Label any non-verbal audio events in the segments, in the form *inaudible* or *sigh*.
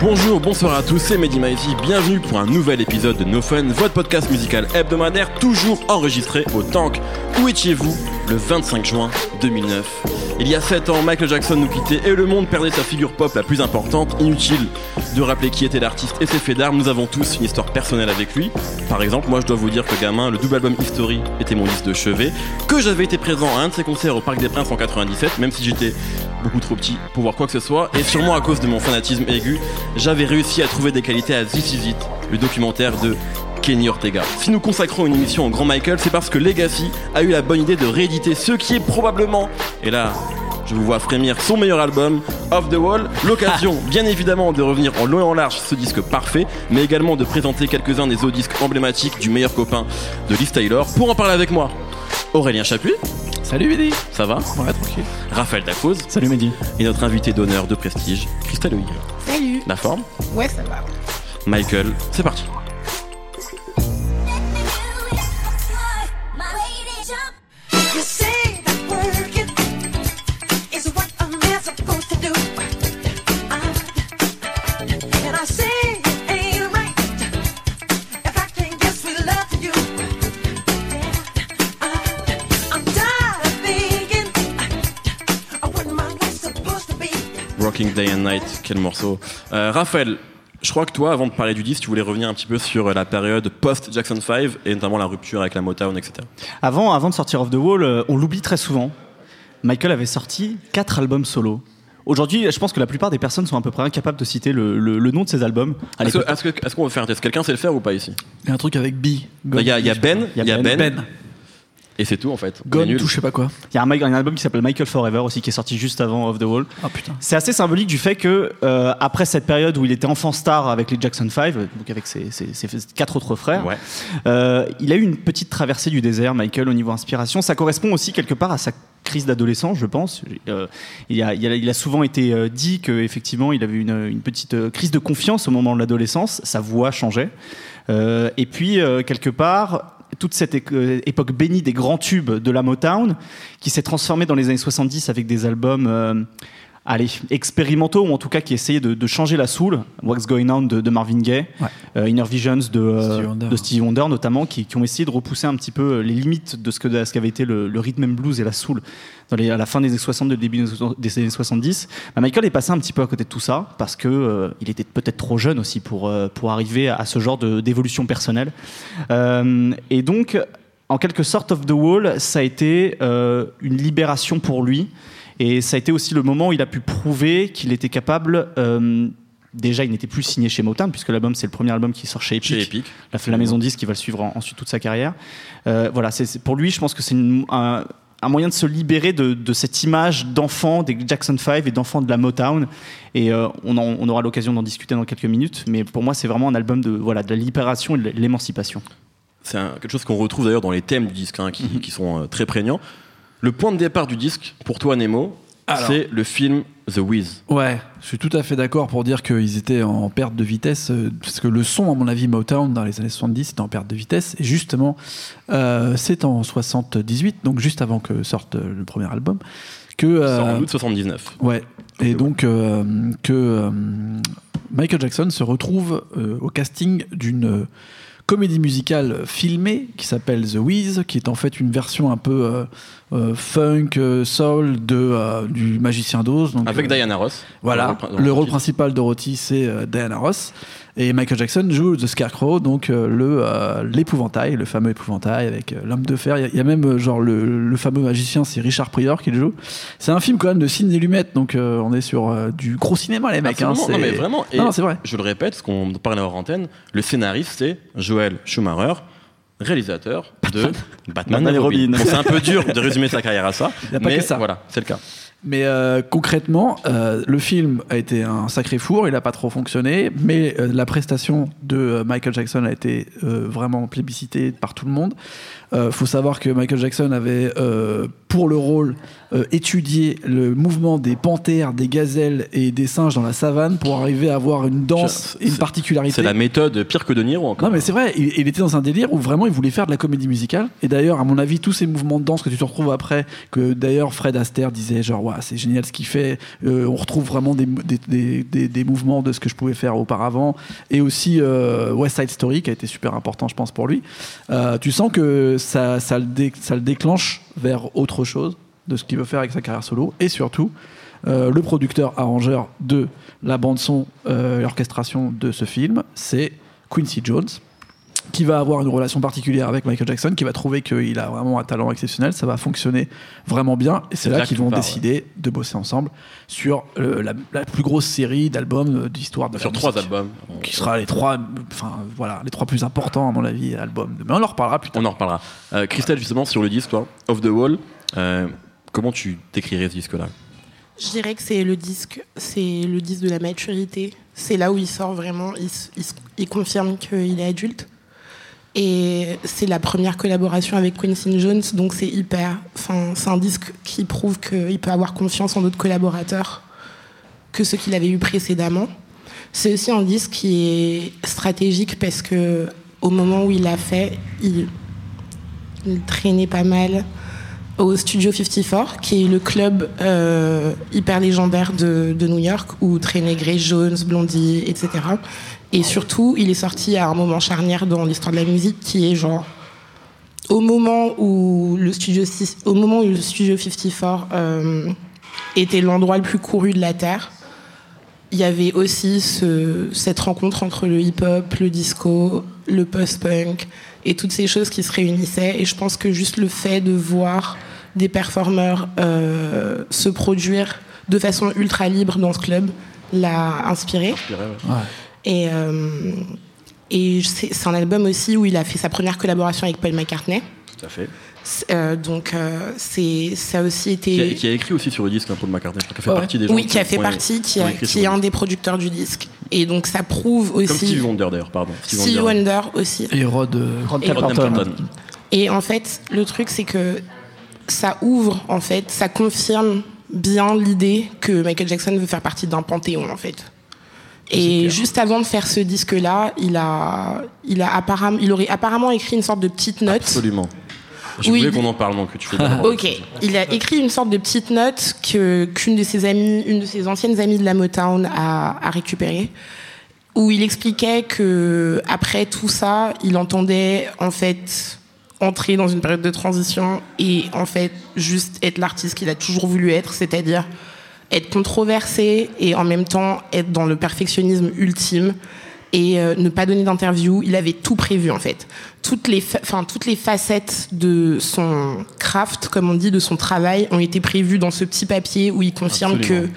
Bonjour, bonsoir à tous, c'est Mehdi bienvenue pour un nouvel épisode de No Fun, votre podcast musical hebdomadaire toujours enregistré au Tank. Où étiez-vous le 25 juin 2009 Il y a 7 ans, Michael Jackson nous quittait et le monde perdait sa figure pop la plus importante. Inutile de rappeler qui était l'artiste et ses faits d'armes, nous avons tous une histoire personnelle avec lui. Par exemple, moi je dois vous dire que gamin, le double album History était mon liste de chevet, que j'avais été présent à un de ses concerts au Parc des Princes en 97, même si j'étais beaucoup trop petit pour voir quoi que ce soit, et sûrement à cause de mon fanatisme aigu, j'avais réussi à trouver des qualités à This Is It, le documentaire de Kenny Ortega. Si nous consacrons une émission au grand Michael, c'est parce que Legacy a eu la bonne idée de rééditer ce qui est probablement, et là, je vous vois frémir, son meilleur album, Off the Wall. L'occasion, bien évidemment, de revenir en long et en large ce disque parfait, mais également de présenter quelques-uns des autres disques emblématiques du meilleur copain de Liz Taylor. Pour en parler avec moi, Aurélien Chapuis. Salut Mehdi Ça va? Ouais, tranquille. Raphaël Dacoz. Salut Mehdi. Et notre invité d'honneur de prestige, Christelle Huyghe. Salut La forme? Ouais, ça va. Michael, c'est parti. Day and Night, quel morceau. Euh, Raphaël, je crois que toi, avant de parler du disque, tu voulais revenir un petit peu sur la période post-Jackson 5 et notamment la rupture avec la Motown, etc. Avant, avant de sortir Off the Wall, euh, on l'oublie très souvent. Michael avait sorti quatre albums solo. Aujourd'hui, je pense que la plupart des personnes sont à peu près incapables de citer le, le- le nom de ces albums. Est-ce que- l'époque- est-ce que- est-ce qu'on veut faire un test? Quelqu'un sait le faire ou pas ici? Il y a un truc avec B. Il y a, il y a Ben, il y a Ben, Ben. Et c'est tout en fait. On est Gone, tout je sais pas quoi. Il y a un, album qui s'appelle Michael Forever aussi qui est sorti juste avant Off the Wall. Ah putain. C'est assez symbolique du fait que euh, après cette période où il était enfant star avec les Jackson 5, donc avec ses, ses- ses quatre autres frères, Ouais. euh, il a eu une petite traversée du désert, Michael, au niveau inspiration. Ça correspond aussi quelque part à sa crise d'adolescence, je pense. Euh, il, a, il a- il a souvent été euh, dit qu'effectivement, il avait une, une petite euh, crise de confiance au moment de l'adolescence. Sa voix changeait. Euh, et puis, euh, quelque part, toute cette euh, époque bénie des grands tubes de la Motown, qui s'est transformée dans les années 70 avec des albums euh, allez, expérimentaux, ou en tout cas qui essayaient de, de changer la soul. What's Going On de, de Marvin Gaye, Ouais. euh, Inner Visions de, euh, Stevie Wonder. de Stevie Wonder notamment, qui, qui ont essayé de repousser un petit peu les limites de ce qu'avait été le, le rhythm and blues et la soul dans les- à la fin des années 60, le début des années 70. Bah, Michael est passé un petit peu à côté de tout ça parce que euh, il était peut-être trop jeune aussi pour, euh, pour arriver à ce genre de- d'évolution personnelle. Euh, et donc, en quelque sorte, Off the Wall, ça a été euh, une libération pour lui. Et ça a été aussi le moment où il a pu prouver qu'il était capable. euh, déjà, il n'était plus signé chez Motown, puisque l'album, c'est le premier album qui sort chez Epic. Chez Epic. La, la maison 10 qui va le suivre en- ensuite toute sa carrière. Euh, voilà, c'est c'est- pour lui, je pense que c'est une- un, un moyen de se libérer de, de cette image d'enfant des Jackson 5 et d'enfant de la Motown. Et euh, on, en- on aura l'occasion d'en discuter dans quelques minutes. Mais pour moi, c'est vraiment un album de, voilà, de la libération et de l'émancipation. C'est un- quelque chose qu'on retrouve d'ailleurs dans les thèmes du disque, hein, qui, Mhm. qui sont euh, très prégnants. Le point de départ du disque, pour toi Nemo, c'est le film The Wiz. Ouais, je suis tout à fait d'accord pour dire qu'ils étaient en perte de vitesse, euh, parce que le son, à mon avis, Motown, dans les années 70, était en perte de vitesse. Et justement, euh, c'est en 78, donc juste avant que sorte euh, le premier album, que. Euh, en août 79. Ouais. Et donc euh, que Michael Jackson se retrouve au casting d'une comédie musicale filmée qui s'appelle The Wiz, qui est en fait une version un peu euh, funk, euh, soul de, euh, du Magicien d'Oz. Avec Diana Ross. Voilà, Dans dans le rôle principal Dorothy, c'est Diana Ross. Et Michael Jackson joue The Scarecrow, donc le l'épouvantail, le fameux épouvantail avec l'homme de fer. Il y a- il y, a même genre le, le fameux magicien, c'est Richard Pryor qui le joue. C'est un film quand même de Sidney Lumet, donc on est sur du gros cinéma les mecs. hein, non mais vraiment, et Non, vrai. je le répète, ce qu'on parlait hors antenne, le scénariste c'est Joel Schumacher, réalisateur de Batman, Batman et Robin. Bon, c'est un peu dur de résumer sa carrière à ça, Y a pas mais que ça. voilà, c'est le cas. Mais euh, concrètement, euh, le film a été un sacré four, il n'a pas trop fonctionné, mais euh, la prestation de Michael Jackson a été vraiment plébiscitée par tout le monde. Euh, faut savoir que Michael Jackson avait, euh, pour le rôle, euh, étudié le mouvement des panthères, des gazelles et des singes dans la savane pour arriver à avoir une danse et une particularité. C'est la méthode pire que De Niro encore. Non mais c'est vrai, il, il était dans un délire où vraiment il voulait faire de la comédie musicale. Et d'ailleurs, à mon avis, tous ces mouvements de danse que tu te retrouves après, que d'ailleurs Fred Astaire disait genre, ouais, c'est génial ce qu'il fait. Euh, on retrouve vraiment des, des, des, des- des mouvements de ce que je pouvais faire auparavant. Et aussi West Side Story qui a été super important, je pense, pour lui. Tu sens que ça, le déclenche vers autre chose de ce qu'il veut faire avec sa carrière solo. Et surtout, euh, le producteur arrangeur de la bande son, euh, l'orchestration de ce film, c'est Quincy Jones qui va avoir une relation particulière avec Michael Jackson, qui va trouver qu'il a vraiment un talent exceptionnel, ça va fonctionner vraiment bien, et c'est là là qu'ils vont décider de bosser ensemble sur euh, la, la plus grosse série d'albums euh, d'histoire de la Sur trois musique, albums. qui sera les trois, enfin voilà, les trois plus importants à mon avis albums. Mais on en reparlera plus tard. On en reparlera. Euh, Christelle, justement, sur le disque, toi, Off the Wall, euh, comment tu décrirais ce disque-là? Je dirais que c'est le disque, c'est le disque de la maturité. C'est là où il sort vraiment, il confirme qu'il est adulte. Et c'est la première collaboration avec Quincy Jones, donc c'est hyper. Enfin, c'est un disque qui prouve qu'il peut avoir confiance en d'autres collaborateurs que ceux qu'il avait eu précédemment. C'est aussi un disque qui est stratégique parce que au moment où il l'a fait, il, traînait pas mal au Studio 54, qui est le club euh, hyper légendaire de, de New York, où traînaient Grace Jones, Blondie, etc. Et surtout, il est sorti à un moment charnière dans l'histoire de la musique, qui est genre au moment où le Studio, au moment où le Studio 54 euh, était l'endroit le plus couru de la terre. Il y avait aussi ce- cette rencontre entre le hip-hop, le disco, le post-punk et toutes ces choses qui se réunissaient. Et je pense que juste le fait de voir des performeurs euh, se produire de façon ultra libre dans ce club l'a inspiré. Ouais. Ouais. Et, euh, et c'est un album aussi où il a fait sa première collaboration avec Paul McCartney. Tout à fait. Euh, donc euh, c'est ça a aussi été Qui a, qui a écrit aussi sur le disque, hein, Paul McCartney, qui a fait Ouais. partie des gens oui qui a fait partie qui, a- est un des producteurs du disque et donc ça prouve Comme aussi Steve Wonder d'ailleurs, pardon. Steve Steve Wonder. Wonder aussi Et Rod, euh, Rod Et-. Et en fait, le truc, c'est que ça ouvre, en fait, ça confirme bien l'idée que Michael Jackson veut faire partie d'un panthéon, en fait. Et juste avant de faire ce disque-là, il a, il a apparemment, il aurait apparemment écrit une sorte de petite note. Absolument. Je Oui. voulais qu'on en parle, donc tu fais. Ok, il a écrit une sorte de petite note que qu'une de ses amies, une de ses anciennes amies de la Motown a, a récupérée, où il expliquait que après tout ça, il entendait en fait entrer dans une période de transition et en fait juste être l'artiste qu'il a toujours voulu être, c'est-à-dire être controversé et en même temps être dans le perfectionnisme ultime et euh, ne pas donner d'interview. Il avait tout prévu en fait. Toutes les, fa- enfin, toutes les facettes de son craft, comme on dit, de son travail, ont été prévues dans ce petit papier où il confirme Absolument. que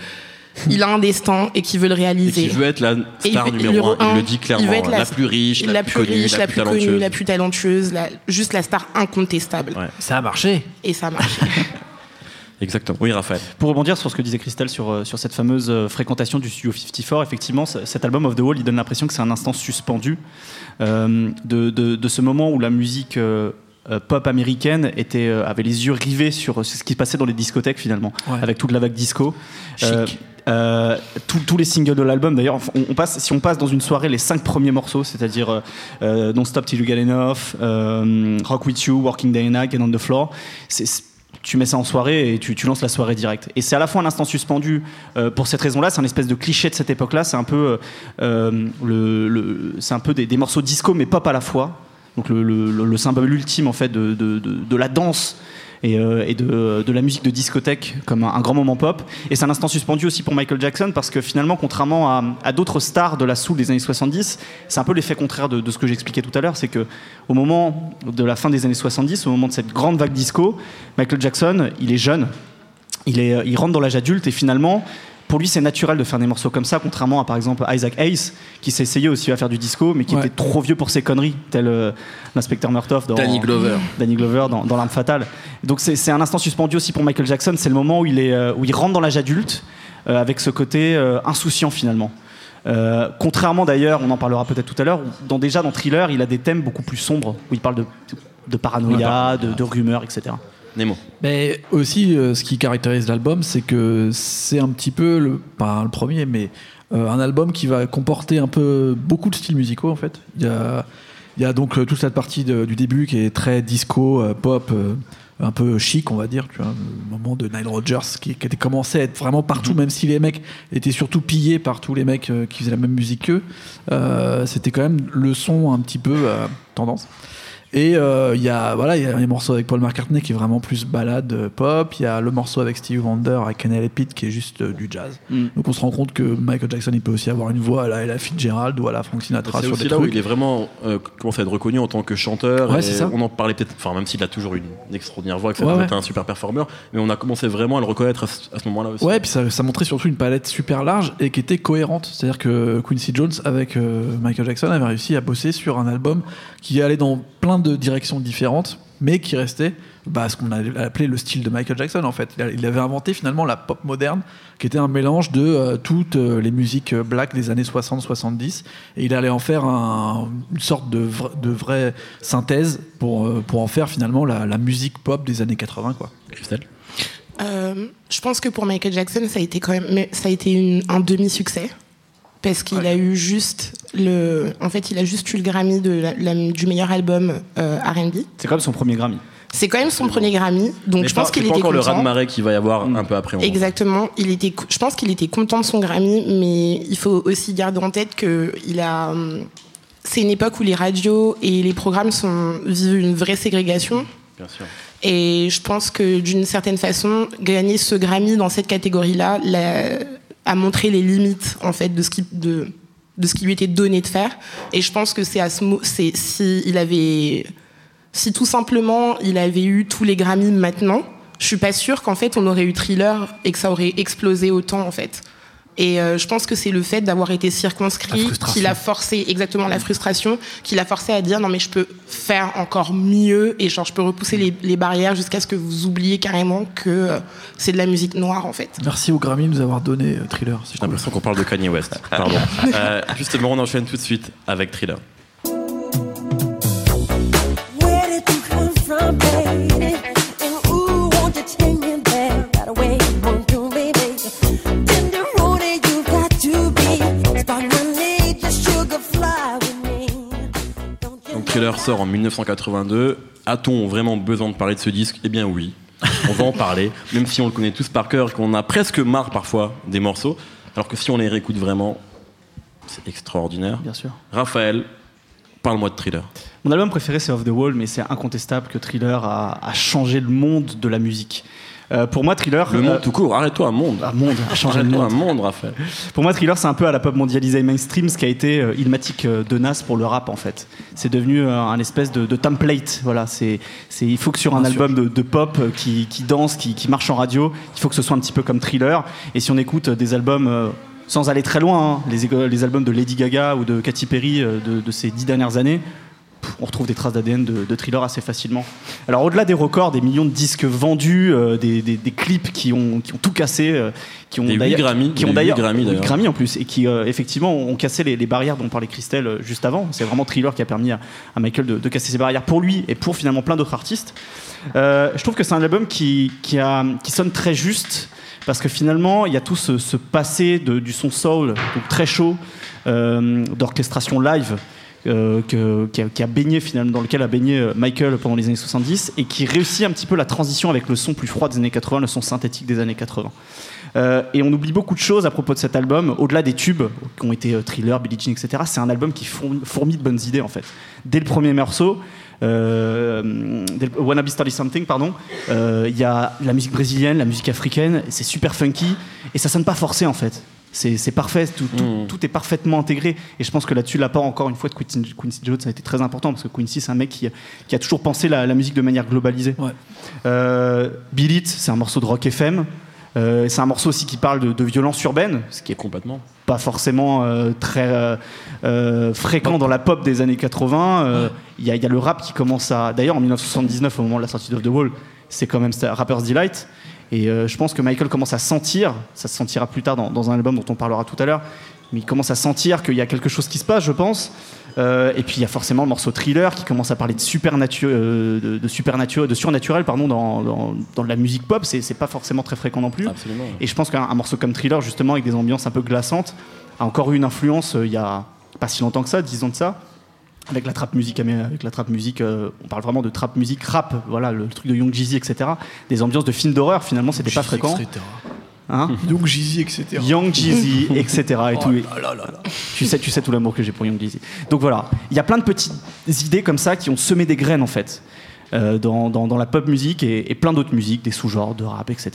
il a un destin et qu'il veut le Et réaliser. qui veut être la Et star il numéro il 1, il veut le dit clairement. il veut être la, plus riche, la, plus connue, riche, la, plus plus connue, talentueuse. la plus talentueuse, la- juste la star incontestable. Ouais. ça a marché. Et ça marche. *laughs* Exactement. Oui, Raphaël. Pour rebondir sur ce que disait Christelle sur, euh, sur cette fameuse euh, fréquentation du Studio 54, effectivement, cet album Of the Wall, il donne l'impression que c'est un instant suspendu euh, de, de- de ce moment où la musique euh, pop américaine était, euh, avait les yeux rivés sur ce qui se passait dans les discothèques finalement, Ouais. avec toute la vague disco. Chic. Euh, tous- tous les singles de l'album d'ailleurs on, on passe si on passe dans une soirée les cinq premiers morceaux c'est-à-dire euh, Don't Stop Till You Get Enough euh, Rock With You Working Day and Night Get On The Floor c'est- tu mets ça en soirée et tu, tu lances la soirée directe. Et c'est à la fois un instant suspendu euh, pour cette raison-là, c'est un espèce de cliché de cette époque-là, c'est un peu, euh, le, le- c'est un peu des, des morceaux disco mais pop à la fois. Donc le, le- le- le symbole ultime en fait de- de- de la danse et, euh, de, la musique de discothèque comme un, grand moment pop. Et c'est un instant suspendu aussi pour Michael Jackson parce que finalement, contrairement à, d'autres stars de la soul des années 70, c'est un peu l'effet contraire de, ce que j'expliquais tout à l'heure, c'est que au moment de la fin des années 70, au moment de cette grande vague disco, Michael Jackson, il est jeune, il, euh, il rentre dans l'âge adulte et finalement, pour lui, c'est naturel de faire des morceaux comme ça, contrairement à par exemple Isaac Hayes, qui s'est essayé aussi à faire du disco, mais qui Ouais. était trop vieux pour ses conneries, tel euh, l'inspecteur Murtaugh dans Danny Glover. Danny Glover dans, dans L'arme fatale. Donc c'est c'est un instant suspendu aussi pour Michael Jackson. C'est le moment où il, est, euh, où il rentre dans l'âge adulte euh, avec ce côté euh, insouciant finalement. Euh, contrairement d'ailleurs, on en parlera peut-être tout à l'heure, où dans, déjà dans Thriller, il a des thèmes beaucoup plus sombres, où il parle de, de paranoïa, de, de rumeurs, etc. Nemo. Mais aussi, euh, ce qui caractérise l'album, c'est que c'est un petit peu, le, pas le premier, mais euh, un album qui va comporter un peu beaucoup de styles musicaux en fait. Il y a, il y a donc euh, toute cette partie de- du début qui est très disco, euh, pop, un peu chic, on va dire, tu vois, le moment de Nile Rodgers qui, qui était commencé à être vraiment partout, même si les mecs étaient surtout pillés par tous les mecs qui faisaient la même musique qu'eux. C'était quand même le son un petit peu tendance. Et euh, il y a voilà, il y a les morceaux avec Paul McCartney qui est vraiment plus balade euh, pop. Il y a le morceau avec Steve Wonder, avec Kenny Pitt qui est juste euh, du jazz. Mm. Donc on se rend compte que Michael Jackson il peut aussi avoir une voix à la Ella Fitzgerald ou à la Frank Sinatra C'est sur aussi des là où trucs. il est vraiment euh, commence à être reconnu en tant que chanteur. Ouais, et c'est ça. On en parlait peut-être, enfin même s'il a toujours une, extraordinaire voix, que ça Ouais, ouais. un super performeur, mais on a commencé vraiment à le reconnaître à ce, moment-là aussi. Ouais, puis ça, ça montrait surtout une palette super large et qui était cohérente. C'est-à-dire que Quincy Jones, avec Michael Jackson, avait réussi à bosser sur un album qui allait dans plein de directions différentes, mais qui restait bah, ce qu'on a appelé le style de Michael Jackson en fait. Il avait inventé finalement la pop moderne, qui était un mélange de euh, toutes euh, les musiques euh, black des années 60-70, et il allait en faire un- une sorte de, vra- de vraie synthèse pour, euh, pour en faire finalement la, la musique pop des années 80 quoi. Christelle? Euh, je pense que pour Michael Jackson, ça a été quand même, ça a été une- un demi-succès parce qu'il a eu juste le, en fait, il a juste eu le Grammy de la- la- du meilleur album euh, R&B. C'est quand même son premier Grammy. C'est quand même son premier Grammy, donc Mais je pense qu'il c'est était pas encore le content. raz-de-marée qu'il va y avoir un peu après. Exactement. Il était, je pense qu'il était content de son Grammy, mais il faut aussi garder en tête que il a. hum, C'est une époque où les radios et les programmes sont vivent une vraie ségrégation. Bien sûr. Et je pense que d'une certaine façon, gagner ce Grammy dans cette catégorie-là l'a- a montré les limites en fait de ce qui de, de ce qui lui était donné de faire. Et je pense que c'est à ce c'est si il avait si tout simplement il avait eu tous les Grammys maintenant, je suis pas sûre qu'en fait on aurait eu Thriller et que ça aurait explosé autant en fait. Et euh, je pense que c'est le fait d'avoir été circonscrit qui l'a forcé, exactement la frustration, qui l'a forcé à dire non mais je peux faire encore mieux et genre je peux repousser les, les barrières jusqu'à ce que vous oubliez carrément que euh, c'est de la musique noire en fait. Merci au Grammy de nous avoir donné euh, Thriller. J'ai cool. l'impression qu'on parle de Kanye West. Pardon. *laughs* Euh, justement, on enchaîne tout de suite avec Thriller. Sort en 1982. A-t-on vraiment besoin de parler de ce disque? Eh bien oui. On va en parler, *laughs* même si on le connaît tous par cœur et qu'on a presque marre parfois des morceaux. Alors que si on les réécoute vraiment, c'est extraordinaire. Bien sûr. Raphaël, parle-moi de Thriller. Mon album préféré, c'est Off the Wall, mais c'est incontestable que Thriller a, a changé le monde de la musique. Euh, pour moi, Thriller. Le euh, monde tout court, arrête-toi un monde. ah, monde, le Arrête-toi un monde. Raphaël. Pour moi, Thriller, c'est un peu à la pop mondialisée mainstream ce qui a été euh, Ilmatic euh, de Nas pour le rap, en fait. C'est devenu euh, un espèce de, de template. Voilà, c'est, c'est, il faut que sur un Bien album de, de pop euh, qui, qui danse, qui, qui marche en radio, il faut que ce soit un petit peu comme Thriller. Et si on écoute euh, des albums. euh, sans aller très loin, hein, les, albums de Lady Gaga ou de Katy Perry euh, de, de ces dix dernières années, on retrouve des traces d'ADN de, de thriller assez facilement. Alors au-delà des records, des millions de disques vendus, euh, des, des- des clips qui ont, qui ont tout cassé, euh, qui ont d'ailleurs- Grammy, qui ont d'ailleurs Grammy, en plus, et qui euh, effectivement ont cassé les, les barrières dont parlait Christelle juste avant. C'est vraiment Thriller qui a permis à, à Michael de, de casser ses barrières pour lui et pour finalement plein d'autres artistes. Je trouve que c'est un album qui, qui, a, qui sonne très juste. Parce que finalement, il y a tout ce, ce passé de- du son soul, donc très chaud, d'orchestration live, euh, qui, a, baigné finalement, dans lequel a baigné euh, Michael pendant les années 70 et qui réussit un petit peu la transition avec le son plus froid des années 80, le son synthétique des années 80. Euh, et on oublie beaucoup de choses à propos de cet album, au-delà des tubes qui ont été Thriller, Billie Jean, etc. C'est un album qui fourmi, fourmille de bonnes idées en fait. Dès le premier morceau, euh, Wanna Be Started Something, pardon, il y a la musique brésilienne, la musique africaine, c'est super funky et ça sonne pas forcé en fait. C'est parfait, tout, tout- Mm. tout est parfaitement intégré. Et je pense que là-dessus, l'apport encore une fois de Quincy, Quincy Jones a été très important parce que Quincy, c'est un mec qui, qui a toujours pensé la, la musique de manière globalisée. Ouais. Euh, Beat It, c'est un morceau de rock FM. Euh, c'est un morceau aussi qui parle de, de violence urbaine, ce qui est Complètement. pas forcément euh, très euh, fréquent dans la pop des années 80. Euh, Il y, y a le rap qui commence à. D'ailleurs, en 1979, au moment de la sortie d'Off the Wall, c'est quand même Rapper's Delight. Et euh, je pense que Michael commence à sentir, ça se sentira plus tard dans, dans un album dont on parlera tout à l'heure, mais il commence à sentir qu'il y a quelque chose qui se passe, je pense. Euh, et puis il y a forcément le morceau Thriller qui commence à parler de euh, de, de supernatu- de surnaturel pardon, dans, dans, dans la musique pop. C'est pas forcément très fréquent non plus. Absolument. Et je pense qu'un un morceau comme Thriller, justement, avec des ambiances un peu glaçantes, a encore eu une influence euh, il y a pas si longtemps que ça, 10 ans de ça. Avec la trap musique, avec la trap musique, euh, on parle vraiment de trap musique rap, voilà le truc de Young Jeezy, etc. Des ambiances de films d'horreur, finalement, c'était pas fréquent. Hein Donc Jeezy, etc. Young Jeezy, etc. Et *laughs* tout. Oh là là là. Tu sais, tu sais tout l'amour que j'ai pour Young Jeezy. Donc voilà, il y a plein de petites idées comme ça qui ont semé des graines en fait. euh, dans, dans- dans la pop musique et, et plein d'autres musiques, des sous-genres de rap, etc.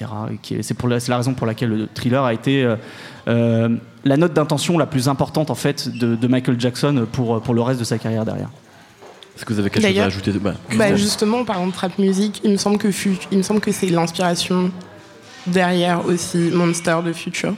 Et C'est pour la, c'est la raison pour laquelle le thriller a été euh, la note d'intention la plus importante en fait de, de Michael Jackson pour, pour le reste de sa carrière derrière. Est-ce que vous avez quelque chose à ajouter bah, Bah, justement, en parlant de trap music, il me semble que, il me semble que c'est l'inspiration derrière aussi Monster de Future.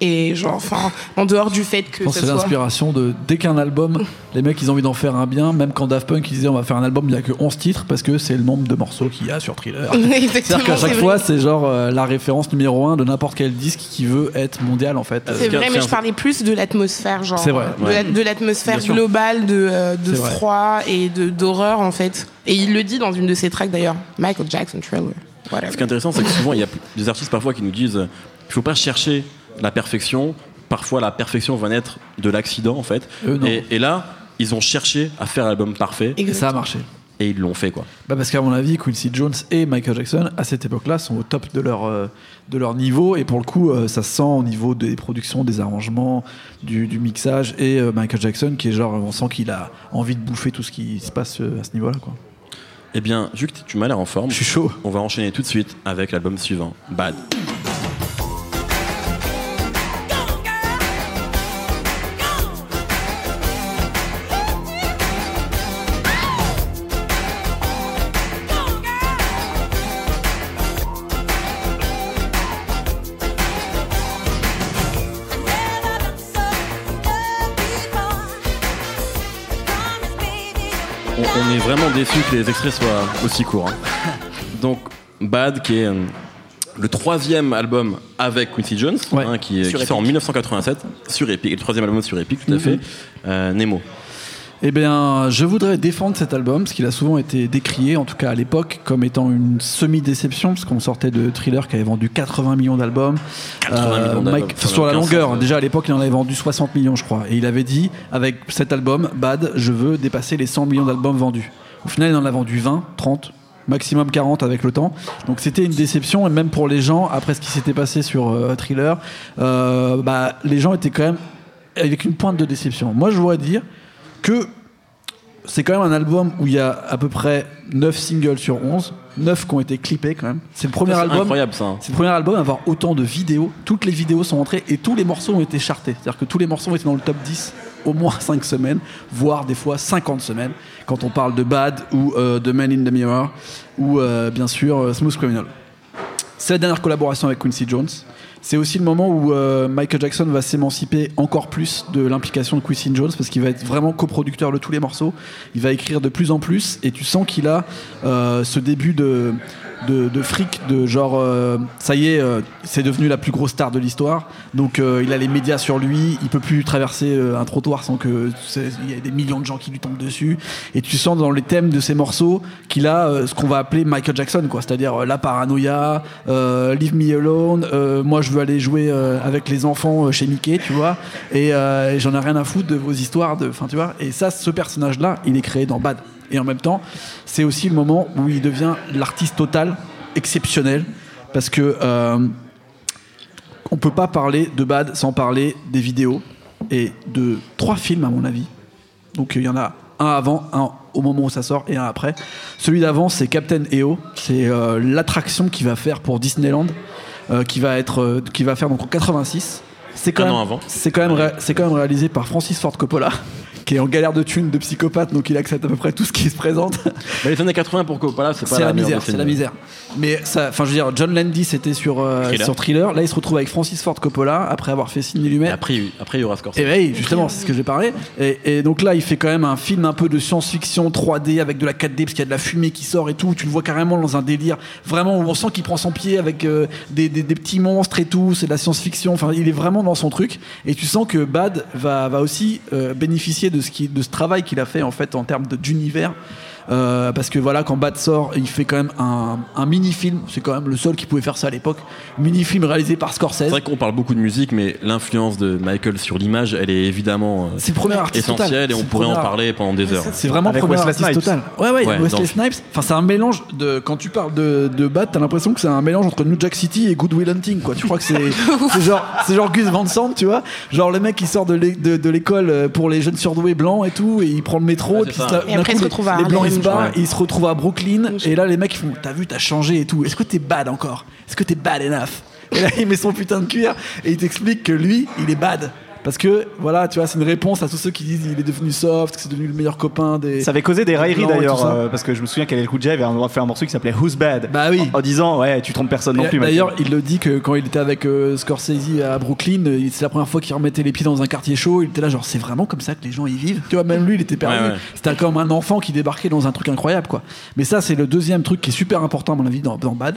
Et genre, enfin, en dehors du fait que c'est soit... l'inspiration de dès qu'un album, les mecs ils ont envie d'en faire un bien, même quand Daft Punk ils disaient on va faire un album, il n'y a que 11 titres parce que c'est le nombre de morceaux qu'il y a sur Thriller. *laughs* C'est-à-dire qu'à chaque c'est fois c'est genre euh, la référence numéro un de n'importe quel disque qui veut être mondial en fait. C'est vrai, mais je parlais plus de l'atmosphère, genre. C'est vrai. De la- de l'atmosphère globale de, euh, de C'est vrai. froid et de- d'horreur, en fait. Et il le dit dans une de ses tracks, d'ailleurs. Michael Jackson Thriller. Whatever. Ce qui est intéressant, c'est que souvent, il y a des artistes parfois qui nous disent il faut pas chercher la perfection. Parfois, la perfection va naître de l'accident, en fait. Eux, non. Et, et là, ils ont cherché à faire l'album parfait Et ça a marché. et ils l'ont fait, quoi. Bah parce qu'à mon avis, Quincy Jones et Michael Jackson, à cette époque-là, sont au top de leur, euh, de leur niveau. Et pour le coup, euh, ça se sent au niveau des productions, des arrangements, du, du mixage. Et euh, Michael Jackson, qui est genre, on sent qu'il a envie de bouffer tout ce qui se passe euh, à ce niveau-là. quoi. Eh bien, vu que tu m'as l'air en forme, Je suis chaud. on va enchaîner tout de suite avec l'album suivant, Bad. On, on est vraiment déçus que les extraits soient aussi courts. hein. *laughs* Donc, Bad, qui est euh, le troisième album avec Quincy Jones, Ouais. hein, qui, qui sort en Epic. 1987, sur Epic, et le troisième album sur Epic, tout à fait. Euh, Nemo. Eh bien, je voudrais défendre cet album, parce qu'il a souvent été décrié, en tout cas à l'époque, comme étant une semi-déception, parce qu'on sortait de Thriller qui avait vendu 80 millions d'albums. 80 millions d'albums, Mike- sur la longueur, déjà à l'époque, il en avait vendu 60 millions, je crois. Et il avait dit, avec cet album, Bad, je veux dépasser les 100 millions d'albums vendus. Au final, il en a vendu 20, 30, maximum 40 avec le temps. Donc c'était une déception, et même pour les gens, après ce qui s'était passé sur euh, Thriller, euh, bah, les gens étaient quand même avec une pointe de déception. Moi, je voudrais dire que c'est quand même un album où il y a à peu près 9 singles sur 11, 9 qui ont été clippés quand même. C'est le premier album. incroyable, ça. hein. C'est le premier album à avoir autant de vidéos. Toutes les vidéos sont entrées et tous les morceaux ont été chartés. C'est-à-dire que tous les morceaux ont été dans le top 10 au moins 5 semaines, voire des fois 50 semaines, quand on parle de Bad ou euh, de Man in the Mirror ou euh, bien sûr euh, Smooth Criminal. C'est la dernière collaboration avec Quincy Jones. C'est aussi le moment où euh, Michael Jackson va s'émanciper encore plus de l'implication de Quincy Jones parce qu'il va être vraiment coproducteur de tous les morceaux. Il va écrire de plus en plus et tu sens qu'il a euh, ce début de, de, de fric, de genre euh, ça y est, c'est devenu la plus grosse star de l'histoire. Donc il a les médias sur lui, il peut plus traverser un trottoir sans que il y ait des millions de gens qui lui tombent dessus. Et tu sens dans les thèmes de ces morceaux qu'il a ce qu'on va appeler Michael Jackson, quoi. C'est-à-dire la paranoïa, Leave Me Alone, moi je veux aller jouer euh, avec les enfants euh, chez Mickey, tu vois. Et, euh, j'en ai rien à foutre de vos histoires, de, tu vois. Et ça, ce personnage-là, il est créé dans Bad. Et en même temps, c'est aussi le moment où il devient l'artiste total, exceptionnel, parce que on peut pas parler de Bad sans parler des vidéos et de trois films à mon avis. Donc il y en a un avant, un au moment où ça sort et un après. Celui d'avant c'est Captain EO, c'est l'attraction qu'il va faire pour Disneyland, qui va être, euh, qui va faire donc en 86. C'est quand même, c'est quand même, c'est quand même réalisé par Francis Ford Coppola, qui est en galère de thunes de psychopathe, donc il accepte à peu près tout ce qui se présente. Mais les années 80 pour Coppola, c'est pas la, meilleure misère, c'est la misère. Mais ça, enfin, je veux dire, John Landy c'était sur euh, Thriller. sur Thriller. Là, il se retrouve avec Francis Ford Coppola après avoir fait Sidney Lumet. Et après, il- après, il y aura Scorsese. Et oui, justement, c'est ce que j'ai parlé. Et, et donc là, il fait quand même un film un peu de science-fiction 3D avec de la 4D parce qu'il y a de la fumée qui sort et tout. Tu le vois carrément dans un délire vraiment où on sent qu'il prend son pied avec euh, des, des- des petits monstres et tout. C'est de la science-fiction. Enfin, il est vraiment dans son truc. Et tu sens que Bad va, va aussi euh, bénéficier de ce, travail qu'il a fait en fait en termes d'univers. Euh, parce que voilà, quand Bad sort, il fait quand même un, un mini-film. C'est quand même le seul qui pouvait faire ça à l'époque. Mini-film réalisé par Scorsese. C'est vrai qu'on parle beaucoup de musique, mais l'influence de Michael sur l'image, elle est évidemment euh, C'est le premier artiste total. essentielle et on pourrait en parler pendant des heures. C'est vraiment Avec premier Wesley artiste Snipes. total. Ouais, ouais, Ouais, Wesley Snipes. Enfin, c'est un mélange de. Quand tu parles de, de Bat, t'as l'impression que c'est un mélange entre New Jack City et Good Will Hunting, quoi. Tu crois que c'est *laughs* c'est genre, c'est genre Gus Van Sant, tu vois? Genre le mec qui sort de l'é- de de l'école euh, pour les jeunes surdoués blancs et tout, et il prend le métro, Ouais, et puis ça. se la- Et après, coup, il se retrouve à les blancs et il se retrouve à Brooklyn, et là les mecs ils font T'as vu, t'as changé et tout. Est-ce que t'es bad encore? Est-ce que t'es bad enough? Et là il met son putain de cuir et il t'explique que lui, il est bad. Parce que, voilà, tu vois, c'est une réponse à tous ceux qui disent il est devenu soft, que c'est devenu le meilleur copain des. Ça avait causé des railleries d'ailleurs, euh, parce que je me souviens qu'Alel J avait fait un morceau qui s'appelait Who's Bad? Bah oui. En disant, ouais, tu trompes personne non Et plus. D'ailleurs, il le dit que quand il était avec euh, Scorsese à Brooklyn, euh, c'est la première fois qu'il remettait les pieds dans un quartier chaud. Il était là, genre, c'est vraiment comme ça que les gens y vivent? Tu vois, même lui, il était perdu. Ouais, ouais. C'était comme un enfant qui débarquait dans un truc incroyable, quoi. Mais ça, c'est le deuxième truc qui est super important, à mon avis, dans, dans Bad.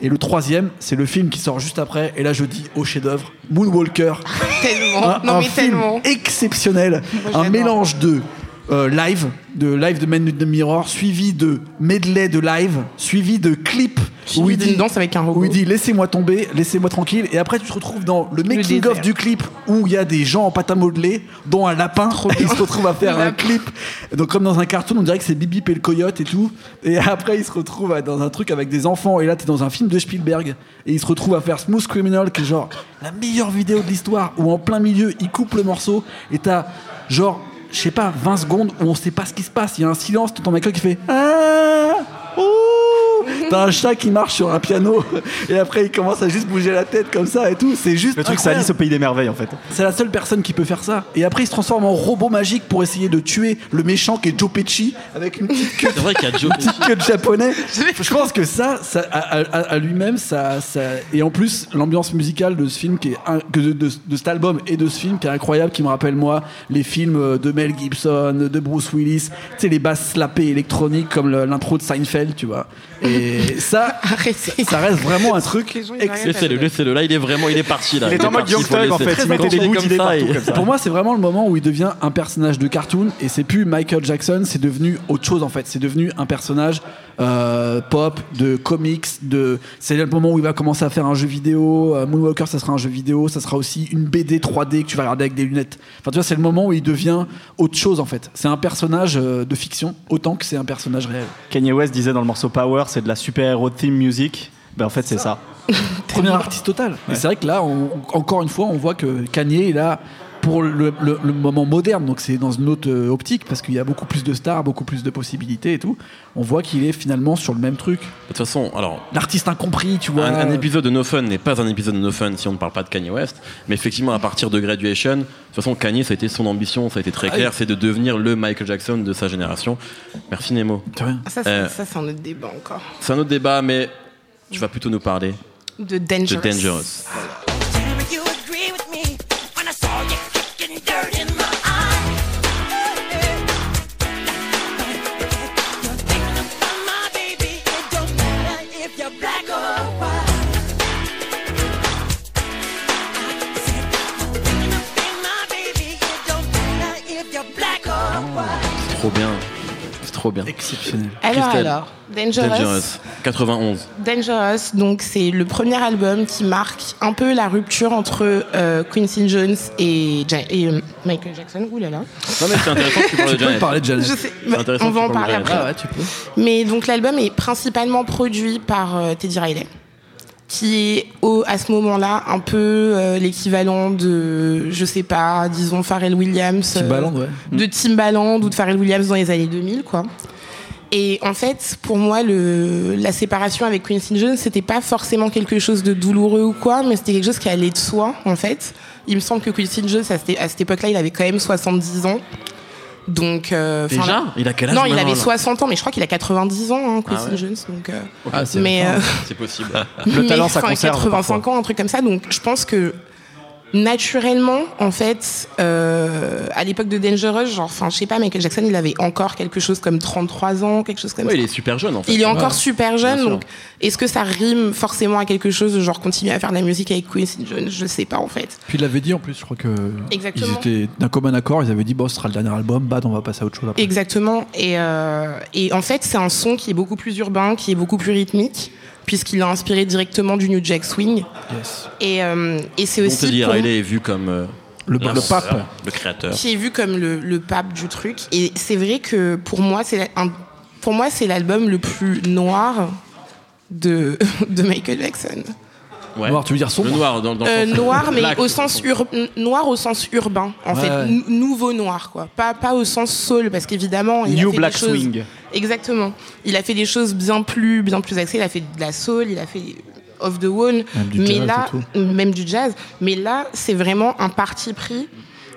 Et le troisième, c'est le film qui sort juste après. Et là, je dis au chef-d'œuvre, Moonwalker. *laughs* Tellement. Non, un film tellement. exceptionnel, Moi, un mélange de euh, live, de live de Man in the Mirror, suivi de medley de live, suivi de clip Suivi où il dit, danse avec un robot. où il dit laissez-moi tomber, laissez-moi tranquille, et après tu te retrouves dans le making of du clip où il y a des gens en pâte à modeler, dont un lapin, il se retrouve à faire un clip, donc comme dans un cartoon, on dirait que c'est Bibi et le coyote et tout, et après il se retrouve dans un truc avec des enfants, et là t'es dans un film de Spielberg, et il se retrouve à faire Smooth Criminal, qui est genre la meilleure vidéo de l'histoire, où en plein milieu il coupe le morceau, et t'as genre, je sais pas, 20 secondes où on sait pas ce qui se passe, il y a un silence, t'entends Michael qui fait Ah T'as un chat qui marche sur un piano et après il commence à juste bouger la tête comme ça et tout. C'est juste Le truc, c'est. Alice au pays des merveilles en fait. C'est la seule personne qui peut faire ça. Et après, il se transforme en robot magique pour essayer de tuer le méchant qui est Joe Pesci avec une petite queue, C'est vrai qu'il y a Joe une petite queue de japonais. Je pense que ça, ça à, à- à lui-même, ça, ça. Et en plus, l'ambiance musicale de ce film, qui est un- de, de- de cet album et de ce film, qui est incroyable, qui me rappelle moi les films de Mel Gibson, de Bruce Willis. Tu sais, les basses slappées électroniques comme l'intro de Seinfeld, tu vois. Et ça, Arrêtez. ça reste vraiment un truc. Laissez-le, laissez-le. Là, il est vraiment, il est parti là. Il est en mode Young Thug, en fait. Il mettait des bouts d'idées partout comme ça. Pour moi, c'est vraiment le moment où il devient un personnage de cartoon et c'est plus Michael Jackson, c'est devenu autre chose en fait. C'est devenu un personnage euh, pop, de comics, de. C'est le moment où il va commencer à faire un jeu vidéo. Euh, Moonwalker, ça sera un jeu vidéo. Ça sera aussi une BD 3D que tu vas regarder avec des lunettes. Enfin, tu vois, c'est le moment où il devient autre chose en fait. C'est un personnage euh, de fiction autant que c'est un personnage réel. Kanye West disait dans le morceau Power, c'est de la super-héros theme music. Ben en fait, c'est ça. *laughs* Premier artiste total. Et c'est vrai que là, on- encore une fois, on voit que Kanye est là pour le, le- le moment moderne. Donc c'est dans une autre euh, optique parce qu'il y a beaucoup plus de stars, beaucoup plus de possibilités et tout. On voit qu'il est finalement sur le même truc. De toute façon, alors, L'artiste incompris, tu vois. un, un épisode de No Fun n'est pas un épisode de No Fun si on ne parle pas de Kanye West. Mais effectivement, à partir de Graduation, de toute façon, Kanye, ça a été son ambition, ça a été très Ah clair, c'est de devenir le Michael Jackson de sa génération. Merci Nemo. De rien. Ça, c'est Euh. ça, c'est un autre débat encore. C'est un autre débat, mais tu vas plutôt nous parler De de Dangerous. Dangerous. Trop bien. C'est trop bien. Exceptionnel. Alors, Christelle. alors. Dangerous. Dangerous. 91. Dangerous, donc c'est le premier album qui marque un peu la rupture entre euh, Quincy Jones et, Ja- et, euh, Michael Jackson. Ouh là là. Non, mais c'est intéressant que tu parles de Tu peux me Janet. parler de Janet. Je sais, on va en parler après. Ah ouais, tu peux. Mais donc l'album est principalement produit par euh, Teddy Riley, qui est au, à ce moment-là un peu euh, l'équivalent de, je sais pas, disons Pharrell Williams, euh, Timbaland, ouais. de Timbaland ou de Pharrell Williams dans les années 2000, quoi. Et en fait, pour moi, le, la séparation avec Quincy Jones, c'était pas forcément quelque chose de douloureux ou quoi, mais c'était quelque chose qui allait de soi, en fait. Il me semble que Quincy Jones, à cette, à cette époque-là, il avait quand même 70 ans. Donc, euh, Déjà Il a quel âge non, il avait là 60 ans, mais je crois qu'il a 90 ans, hein, Quincy Ah ouais Jones. Donc, euh, Ah, c'est mais, euh, C'est possible. *laughs* Le mais, talent, ça conserve 85 parfois. ans, un truc comme ça. Donc, je pense que naturellement, en fait, euh, à l'époque de Dangerous, genre, enfin, je sais pas, Michael Jackson, il avait encore quelque chose comme 33 ans, quelque chose comme Ouais, ça. il est super jeune en fait. Il est encore super jeune, donc est-ce que ça rime forcément à quelque chose de genre continuer à faire de la musique avec Quincy Jones Je sais pas en fait. Puis il l'avait dit en plus, je crois que. Exactement. Ils étaient d'un commun accord, ils avaient dit, bon, ce sera le dernier album, bad, on va passer à autre chose après. Exactement. Et, euh, et en fait, c'est un son qui est beaucoup plus urbain, qui est beaucoup plus rythmique, puisqu'il a inspiré directement du New Jack Swing. Yes. Et, euh, et c'est aussi Teddy pour- Riley est vu comme euh, Le, pape. le créateur. qui est vu comme le, le pape du truc. Et c'est vrai que pour moi, c'est la- un- pour moi, c'est l'album le plus noir de, *laughs* de Michael Jackson. Ouais. Noir, tu veux dire sombre Le noir dans, dans le Euh, noir, mais Black. au sens ur- noir au sens urbain, en Ouais, fait, ouais. Nouveau noir, quoi. Pas, pas au sens soul, parce qu'évidemment, il a New fait Black des choses. Swing. Exactement. Il a fait des choses bien plus, bien plus axées. Il a fait de la soul, il a fait off the wall, Même du mais jazz là, et même du jazz. Mais là, c'est vraiment un parti pris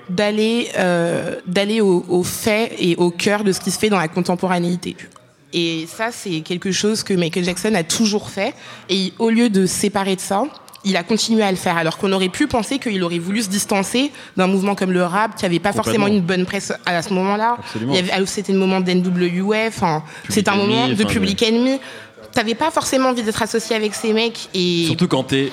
d'aller euh, d'aller au, au fait et au cœur de ce qui se fait dans la contemporanéité. Et ça, c'est quelque chose que Michael Jackson a toujours fait. Et au lieu de séparer de ça, il a continué à le faire. Alors qu'on aurait pu penser qu'il aurait voulu se distancer d'un mouvement comme le rap, qui avait pas forcément une bonne presse à ce moment-là. Ah, C'était le moment d'NWF. Enfin, c'était un Enemy, moment de Public Enemy. T'avais pas forcément envie d'être associé avec ces mecs. Et Surtout quand t'es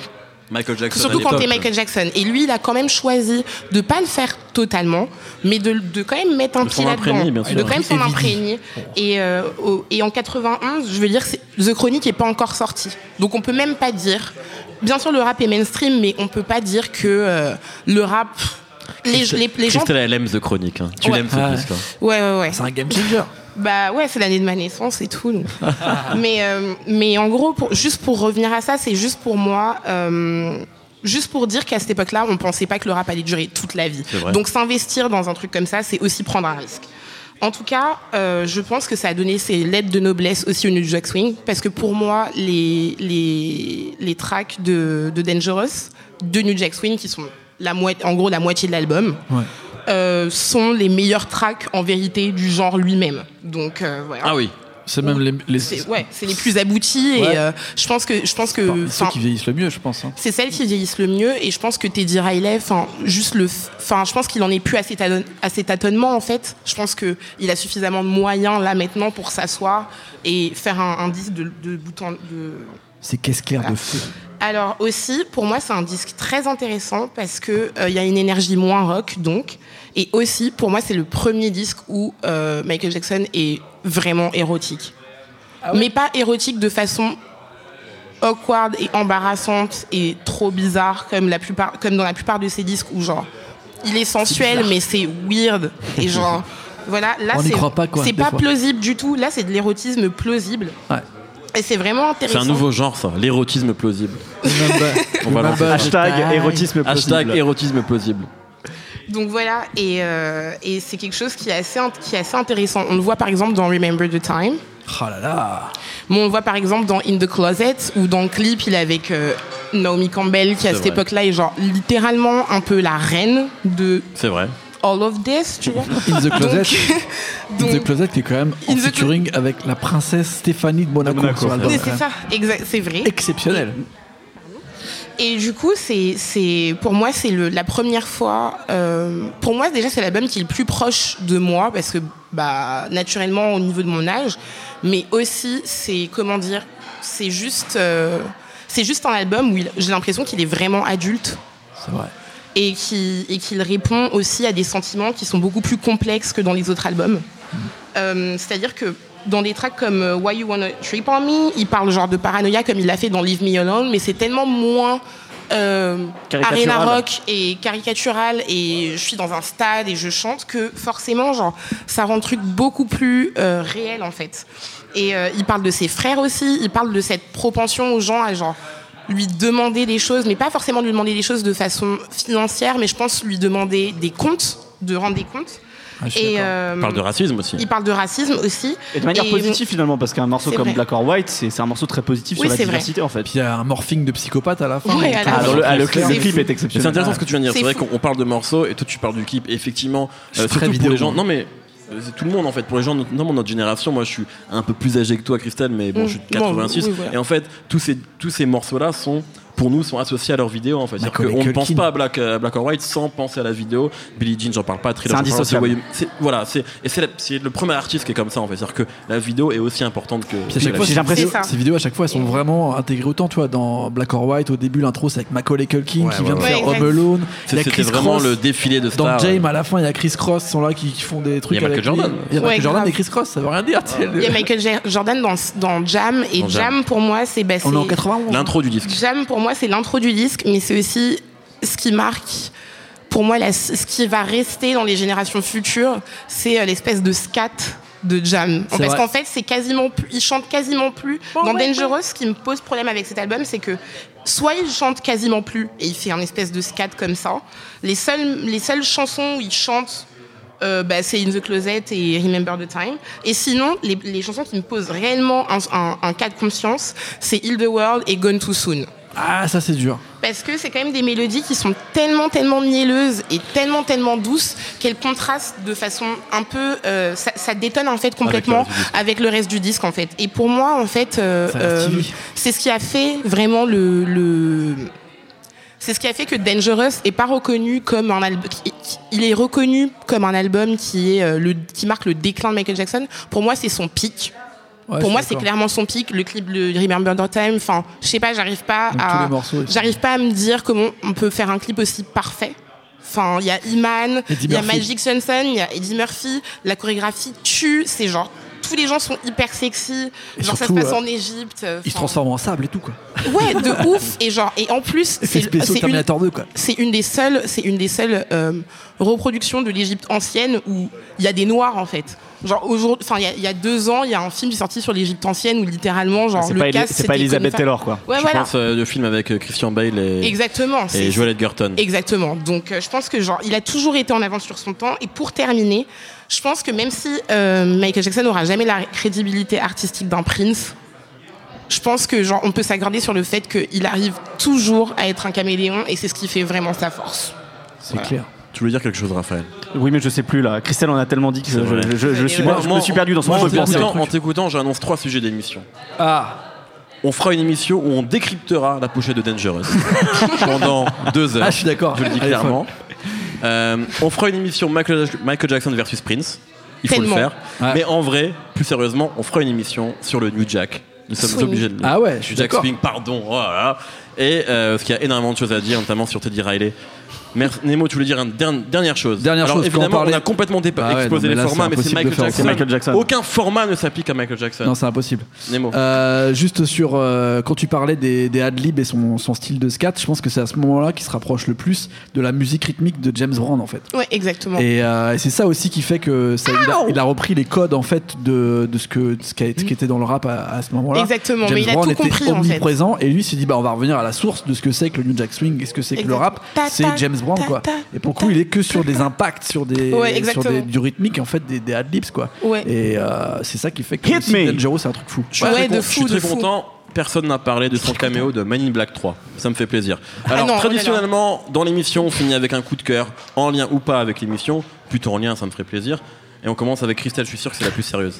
Michael Jackson. Surtout quand t'es. Michael Jackson. Et lui, il a quand même choisi de pas le faire totalement, mais de, de quand même mettre un pied là-dedans. bien sûr. De quand même s'en imprégner. Et, euh, et en 91, je veux dire, c'est- The Chronic est pas encore sorti. Donc on peut même pas dire. Bien sûr, le rap est mainstream, mais on peut pas dire que euh, le rap. Les, les, les gens. Christelle, elle aime The Chronic. hein. Tu Ouais. l'aimes Ouais. disque. hein. Ouais, ouais, ouais. C'est un game changer. Bah ouais, c'est l'année de ma naissance et tout. donc. *laughs* mais, euh, mais en gros, pour, juste pour revenir à ça, c'est juste pour moi, euh, juste pour dire qu'à cette époque-là, on pensait pas que le rap allait durer toute la vie. Donc s'investir dans un truc comme ça, c'est aussi prendre un risque. En tout cas, euh, je pense que ça a donné ses lettres de noblesse aussi au New Jack Swing, parce que pour moi, les, les, les tracks de, de Dangerous, de New Jack Swing, qui sont la moitié, en gros la moitié de l'album, Ouais. euh, sont les meilleurs tracks en vérité du genre lui-même. Donc euh, voilà. Ah oui. C'est même les, les- C'est ouais, c'est les plus aboutis Ouais. et euh, je pense que je pense que enfin, ceux qui vieillissent le mieux, je pense. hein. c'est celles qui vieillissent le mieux et je pense que Teddy Riley, enfin juste le, enfin je pense qu'il en est plus à cet, adon- à cet tâtonnement en fait. Je pense que il a suffisamment de moyens là maintenant pour s'asseoir et faire un, un disque de, de bout en de C'est qu'est-ce clair de feu. alors aussi, pour moi, c'est un disque très intéressant parce que euh, il y a une énergie moins rock, donc. Et aussi, pour moi, c'est le premier disque où euh, Michael Jackson est vraiment érotique. Mais pas érotique de façon awkward et embarrassante et trop bizarre comme la plupart, comme dans la plupart de ses disques où genre il est sensuel mais c'est weird et *laughs* genre voilà là c'est pas, quoi, c'est pas plausible du tout là c'est de l'érotisme plausible Ouais. et c'est vraiment C'est intéressant un nouveau genre, ça. L'érotisme plausible. On va. Hashtag érotisme Hashtag possible. érotisme plausible. Donc voilà, et, euh, et c'est quelque chose qui est, assez, int- qui est assez intéressant. On le voit par exemple dans Remember the Time, Oh là là. mais on le voit par exemple dans In the Closet, où dans le clip, il est avec euh, Naomi Campbell, qui à cette époque-là est genre littéralement un peu la reine de C'est vrai. All of This, tu vois. In the Closet. *laughs* Donc, In the Closet qui est quand même en In the featuring avec la princesse Stéphanie de Monaco. C'est ça, exact, c'est vrai. Exceptionnel. Et du coup, c'est, c'est, pour moi, c'est le, la première fois. euh, pour moi, déjà, c'est l'album qui est le plus proche de moi parce que, bah, naturellement, au niveau de mon âge, mais aussi, c'est comment dire, c'est juste, euh, c'est juste un album où il- j'ai l'impression qu'il est vraiment adulte C'est vrai. et qui et qu'il répond aussi à des sentiments qui sont beaucoup plus complexes que dans les autres albums. Euh, C'est-à-dire que dans des tracks comme euh, Why You Wanna Trip on Me, il parle genre de paranoïa comme il l'a fait dans Leave Me Alone, mais c'est tellement moins euh, arena rock et caricatural et je suis dans un stade et je chante que forcément genre ça rend le truc beaucoup plus euh, réel en fait. Et euh, il parle de ses frères aussi, il parle de cette propension aux gens à genre lui demander des choses, mais pas forcément lui demander des choses de façon financière, mais je pense lui demander des comptes, de rendre des comptes. Ah, Et euh, On parle de racisme aussi. il parle de racisme aussi. Et de manière Et- positive finalement, parce qu'un morceau comme vrai. Black or White, c'est un morceau très positif Oui, sur la c'est vrai. diversité en fait. Puis il y a un morphing de psychopathe à la fin. Ouais, Ah, le, ah, le clip, le fou. clip est Mais c'est exceptionnel. intéressant ce que tu viens de dire. C'est vrai qu'on on parle de morceaux et toi tu parles du clip. Effectivement, euh, très surtout pour vidéo, les gens. Non mais euh, c'est tout le monde en fait. Pour les gens, notamment notre génération. Moi, je suis un peu plus âgé que toi, Christelle, mais bon, Mm. je suis de Bon, 86. oui, voilà. Et en fait, tous ces tous ces morceaux-là sont pour nous, sont associés à leurs vidéos. En fait. C'est-à-dire Macaulay qu'on ne pense pas à Black, à Black or White sans penser à la vidéo. Billie Jean, j'en parle pas. C'est indissociable. Voilà, c'est et c'est la- c'est le premier artiste qui est comme ça en fait. C'est-à-dire que la vidéo est aussi importante que. Puis à chaque que fois, la j'ai ces l'impression- ces vidéos à chaque fois elles sont vraiment intégrées autant, tu vois, dans Black or White au début l'intro c'est avec Macaulay Culkin Ouais, qui ouais, vient de faire Ouais, Home Alone. C'était vraiment Cross. le défilé de Dans stars. James à la fin il y a Chris Cross qui sont là qui, qui font des trucs Il y a Michael. Jordan. Il y a Michael Jordan et Chris Cross ça veut rien dire. Il y a Michael Jordan dans, dans Jam, et Dans Jam. Pour moi, c'est. Bah, On est en c'est- 91. L'intro du disque. Jam, pour moi, c'est l'intro du disque, mais c'est aussi ce qui marque. Pour moi, la- ce qui va rester dans les générations futures, c'est euh, l'espèce de scat de Jam. Parce vrai. qu'en fait, c'est quasiment plus, il chante quasiment plus. dans Dangerous, ce qui me pose problème avec cet album, c'est que soit il chante quasiment plus et il fait un espèce de scat comme ça. Les seules, les seules chansons où il chante euh, bah, c'est In the Closet et Remember the Time. Et sinon, les, les chansons qui me posent réellement un, un- un cas de conscience, c'est Heal the World et Gone Too Soon. Ah ça c'est dur. Parce que c'est quand même des mélodies qui sont tellement, tellement mielleuses et tellement, tellement douces qu'elles contrastent de façon un peu. euh, ça, ça détonne en fait complètement avec le reste du disque en fait. Et pour moi, en fait, euh, euh, c'est ce qui a fait vraiment le. le- c'est ce qui a fait que Dangerous est pas reconnu comme un album. Il est reconnu comme un album qui est le qui marque le déclin de Michael Jackson. Pour moi, c'est son pic. Ouais, Pour moi, c'est clairement son pic. Le clip, le Remember the Time. Enfin, je sais pas, j'arrive pas Donc, à. J'arrive pas à me dire comment on peut faire un clip aussi parfait. Enfin, il y a Iman, il y a. Magic Johnson, il y a Eddie Murphy. La chorégraphie tue. C'est genre tous les gens sont hyper sexy. Et genre surtout, ça se passe euh, en Égypte. Ils se transforment en sable et tout quoi. Ouais, de *laughs* ouf. Et genre et en plus, c'est une, Terminator 2 quoi. c'est une des seules, c'est une des seules euh, reproductions de l'Égypte ancienne où il y a des noirs en fait. Genre aujourd'hui, enfin il y a- il y, a deux ans, il y a un film qui est sorti sur l'Égypte ancienne où littéralement genre C'est le pas, cast c'est pas comme- Taylor, quoi. Ouais Je voilà. pense euh, le film avec euh, Christian Bale et, Exactement. et c'est- Joel Edgerton. Exactement. Donc euh, je pense que genre il a toujours été en avance sur son temps. Et pour terminer, je pense que même si euh, Michael Jackson n'aura jamais la crédibilité artistique d'un Prince, je pense que genre on peut s'accorder sur le fait qu'il arrive toujours à être un caméléon et c'est ce qui fait vraiment sa force. C'est clair. Tu voulais dire quelque chose, Raphaël? Oui, mais je sais plus là. Christelle en a tellement dit que C'est je, vrai. je- je- je suis, Moi- je me suis perdu dans son moi, jeu en t'écoutant- En t'écoutant, j'annonce trois sujets d'émission. Ah On fera une émission où on décryptera la pochette de Dangerous *laughs* pendant deux heures. Ah, je suis d'accord. Je le dis Allez, clairement. Euh, on fera une émission Michael, Michael Jackson versus Prince. Il faut Tellement. le faire. Ouais. Mais en vrai, plus sérieusement, on fera une émission sur le New Jack. Nous sommes Swing. obligés de le Ah ouais, je suis Jack d'accord. Swing, pardon. Oh là là. Et euh, parce qu'il y a énormément de choses à dire, notamment sur Teddy Riley. Merci. Nemo, tu voulais dire une dernière, dernière chose. Dernière Alors, chose, on évidemment, parlait- on a complètement dépa- Ah ouais, explosé non, mais les là, formats, mais c'est Michael Jackson. Michael Jackson. Aucun format ne s'applique à Michael Jackson. Non, c'est impossible. Nemo. Euh, juste sur euh, quand tu parlais des, des ad-libs et son, son style de scat, je pense que c'est à ce moment-là qu'il se rapproche le plus de la musique rythmique de James Brown en fait. Ouais, exactement. Et, euh, et c'est ça aussi qui fait que ça, il, a, il a repris les codes en fait de, de ce que ce qui, a- ce qui était dans le rap à, à ce moment-là. Exactement, James mais il a Brown tout était compris, en fait. omniprésent et lui s'est dit bah on va revenir à la source de ce que c'est que le New Jack Swing et ce que c'est que le rap, c'est James Brown quoi. Et pour le coup il est que sur des impacts, sur des Ouais, sur des, du rythmique en fait des, des ad-libs quoi. Ouais. Et euh, c'est ça qui fait que. Dangerous c'est un truc fou. Je suis Ouais, très, de fou, je suis de très fou. content. Personne n'a parlé de son caméo de Man in Black 3. Ça me fait plaisir. Ah Alors, non, traditionnellement, dans l'émission, on finit avec un coup de cœur, en lien ou pas avec l'émission. Plutôt en lien, ça me ferait plaisir. Et on commence avec Christelle, je suis sûr que c'est la plus sérieuse.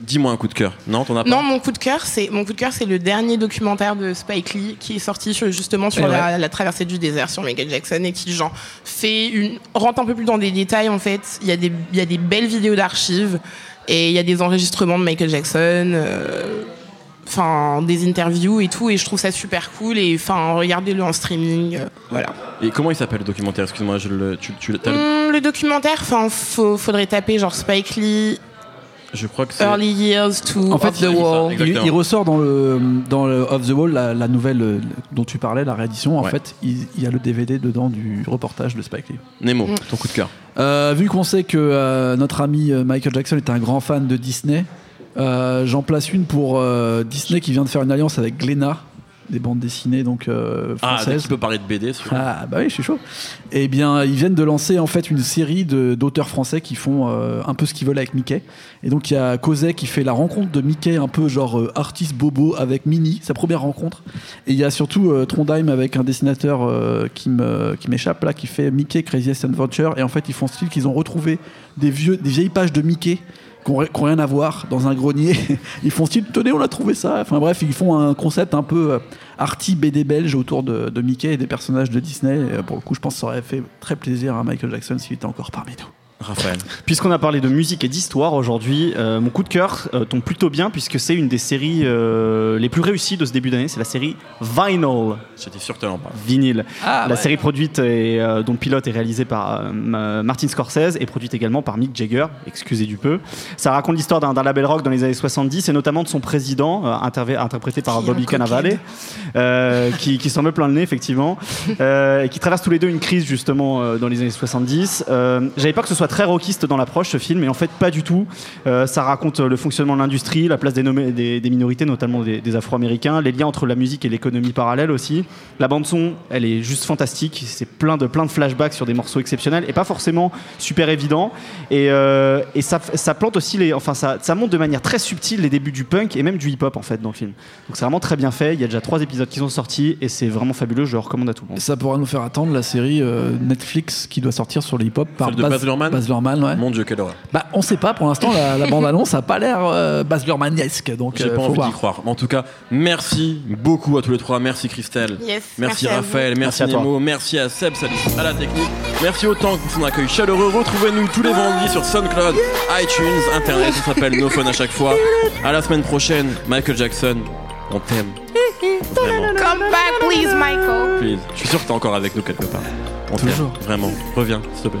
Dis-moi un coup de cœur. Non, t'en as pas Non, mon coup de cœur, c'est mon coup de cœur, c'est le dernier documentaire de Spike Lee qui est sorti sur- justement sur la, la traversée du désert sur Michael Jackson et qui genre fait une rentre un peu plus dans des détails en fait. Il y a des il y a des belles vidéos d'archives et il y a des enregistrements de Michael Jackson. euh, Enfin, des interviews et tout, et je trouve ça super cool. Et enfin, regardez-le en streaming, euh, voilà. Et comment il s'appelle le documentaire? Excuse-moi, je le, tu, tu- t'as le- le documentaire, enfin, faudrait taper genre Spike Lee, je crois que c'est. Early Years to En fait, Off the Wall. il- Exactement. Il, il ressort dans le, dans le Off the Wall, la, la nouvelle euh, dont tu parlais, la réédition. En Ouais. fait, il, il y a le DVD dedans du reportage de Spike Lee. Nemo, Mm. ton coup de cœur. Euh, vu qu'on sait que euh, notre ami Michael Jackson est un grand fan de Disney, euh, j'en place une pour euh, Disney qui vient de faire une alliance avec Glénat, des bandes dessinées donc euh, Ah, qu'il peut parler de BD. Ah bah oui, je suis chaud. Eh bien, ils viennent de lancer en fait une série de- d'auteurs français qui font euh, un peu ce qu'ils veulent avec Mickey. Et donc il y a Coset qui fait la rencontre de Mickey, un peu genre euh, artiste bobo avec Minnie, sa première rencontre. Et il y a surtout euh, Trondheim avec un dessinateur qui me qui m'échappe là, qui fait Mickey Craziest Adventure. Et en fait, ils font style qu'ils ont retrouvé des vieux, des vieilles pages de Mickey qui ont, qui ont rien à voir dans un grenier. *laughs* Ils font style, tenez, on a trouvé ça. Enfin bref, ils font un concept un peu euh, arty BD belge autour de, Mickey et des personnages de Disney. Euh, pour le coup, je pense que ça aurait fait très plaisir à Michael Jackson s'il était encore parmi nous. Raphaël. *laughs* Puisqu'on a parlé de musique et d'histoire aujourd'hui, euh, mon coup de cœur euh, tombe plutôt bien puisque c'est une des séries euh, les plus réussies de ce début d'année. C'est la série Vinyl, J'étais sûr que en vinyle. Ah, la série produite et euh, dont le pilote est réalisé par euh, Ma- Martin Scorsese et produite également par Mick Jagger. Excusez du peu. Ça raconte l'histoire d'un label rock dans les années 70 et notamment de son président, euh, interprété par Bobby. Cannavale, euh, qui, qui s'en met plein le nez effectivement, euh, et qui traverse tous les deux une crise justement euh, dans les années 70. Euh, J'avais peur que ce soit très rockiste dans l'approche ce film, mais en fait pas du tout. Euh, ça raconte le fonctionnement de l'industrie, la place des, nommés- des- des minorités, notamment des, des Afro-Américains, les liens entre la musique et l'économie parallèle aussi. La bande son, elle est juste fantastique. C'est plein de plein de flashbacks sur des morceaux exceptionnels et pas forcément super évidents. Et, euh, et ça, ça plante aussi les, enfin ça, ça montre de manière très subtile les débuts du punk et même du hip-hop en fait dans le film. Donc c'est vraiment très bien fait. Il y a déjà trois épisodes qui sont sortis et c'est vraiment fabuleux. Je le recommande à tout le Et monde. ça pourra nous faire attendre la série euh, Netflix qui doit sortir sur le hip-hop par de Baz Luhrmann Baz Luhrmann, ouais. Mon dieu, quelle horreur. Bah, on sait pas pour l'instant, la, la bande-annonce a pas l'air euh, Baz Luhrmannesque, donc J'ai euh, pas faut envie voir. d'y croire. Mais en tout cas, merci beaucoup à tous les trois. Merci Christelle. Yes, Merci, merci à Raphaël, merci, Merci à toi. Nemo, merci à Seb, salut à la technique. Merci autant pour son accueil chaleureux. Retrouvez-nous tous les vendredis sur SoundCloud, iTunes, Internet. Ça s'appelle No Fun à chaque fois. À la semaine prochaine, Michael Jackson. On t'aime. Vraiment. Come back, please, Michael. Please. Je suis sûr que t'es encore avec nous quelque part. On t'aime. Toujours. Vraiment. Reviens, s'il te plaît.